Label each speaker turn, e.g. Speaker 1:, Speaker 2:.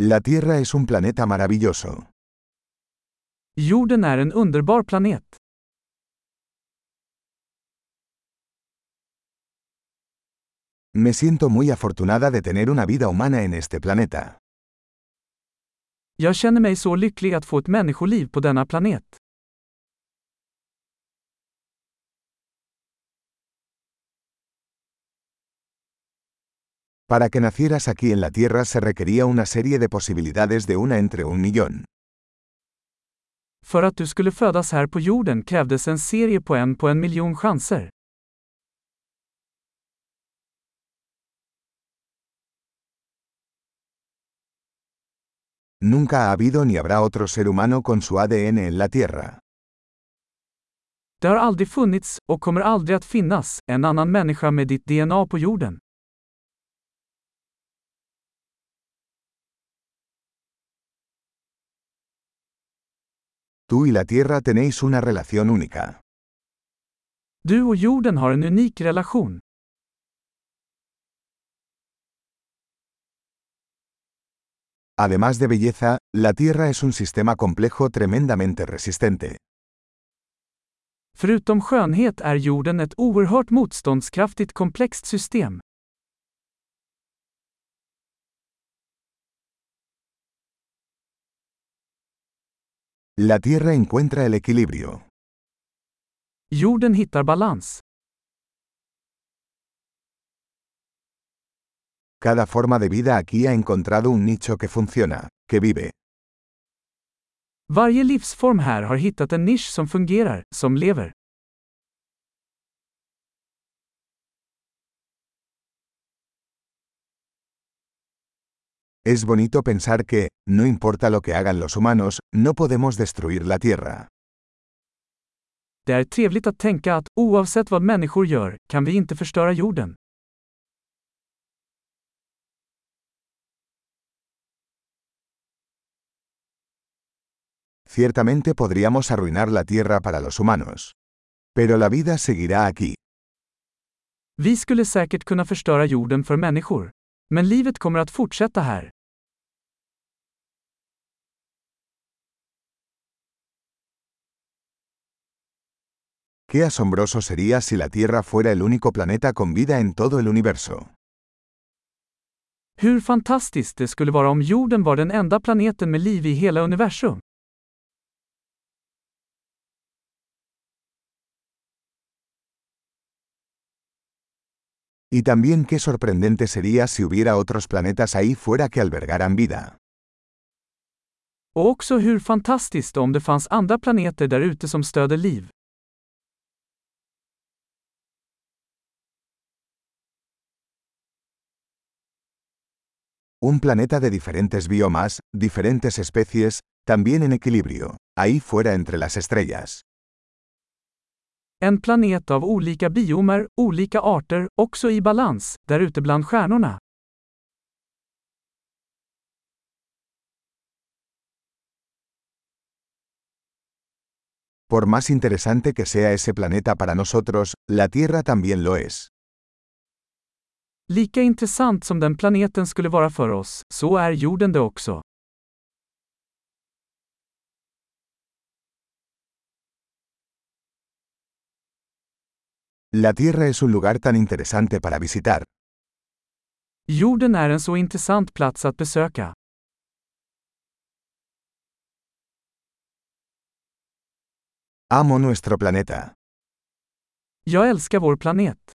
Speaker 1: La Tierra es un planeta maravilloso.
Speaker 2: Jorden är en underbar planet.
Speaker 1: Me siento muy afortunada de tener una vida humana en este planeta.
Speaker 2: Jag känner mig så lycklig att få ett människoliv på denna planet.
Speaker 1: Para que nacieras aquí en la Tierra se requería una serie de posibilidades de una entre un millón.
Speaker 2: För att du skulle födas här på jorden krävdes en serie på en på en miljon chanser.
Speaker 1: Nunca ha habido ni habrá otro ser humano con su ADN en la Tierra.
Speaker 2: Det har aldrig funnits, och kommer aldrig att finnas, en annan människa med ditt DNA på jorden.
Speaker 1: Tú y la Tierra tenéis una relación única.
Speaker 2: Du och jorden har en unik relation.
Speaker 1: Además de belleza, la Tierra es un sistema complejo tremendamente resistente.
Speaker 2: Förutom skönhet är jorden ett oerhört motståndskraftigt komplext system.
Speaker 1: La Tierra encuentra el equilibrio.
Speaker 2: Jorden hittar balans.
Speaker 1: Cada forma de vida aquí ha encontrado un nicho que funciona, que vive.
Speaker 2: Varje livsform här har hittat en nisch som fungerar, som lever.
Speaker 1: Es bonito pensar que, no importa lo que hagan los humanos, no podemos destruir la Tierra.
Speaker 2: Det är trevligt att tänka att, oavsett vad människor gör, kan vi inte förstöra jorden.
Speaker 1: Ciertamente podríamos arruinar la Tierra para los humanos. Pero la vida seguirá aquí.
Speaker 2: Vi skulle säkert kunna förstöra jorden för människor. Men livet kommer att fortsätta här.
Speaker 1: Qué asombroso sería si la Tierra fuera el único planeta con vida en todo el universo.
Speaker 2: Hur fantastiskt det skulle vara om jorden var den enda planeten med liv i hela universum.
Speaker 1: Y también qué sorprendente sería si hubiera otros planetas ahí fuera que albergaran vida.
Speaker 2: Och också hur fantastiskt om det fanns andra planeter där ute som stöder liv.
Speaker 1: Un planeta de diferentes biomas, diferentes especies, también en equilibrio, ahí fuera entre las estrellas.
Speaker 2: En planet av olika biomer, olika arter, också i balans, där ute bland stjärnorna.
Speaker 1: Por más interesante que sea ese planeta para nosotros, la Tierra también lo es.
Speaker 2: Lika intressant som den planeten skulle vara för oss, så är jorden det också.
Speaker 1: La Tierra es un lugar tan interesante para visitar.
Speaker 2: Jorden är en så intressant plats att besöka.
Speaker 1: Amo nuestro planeta.
Speaker 2: Jag älskar vår planet.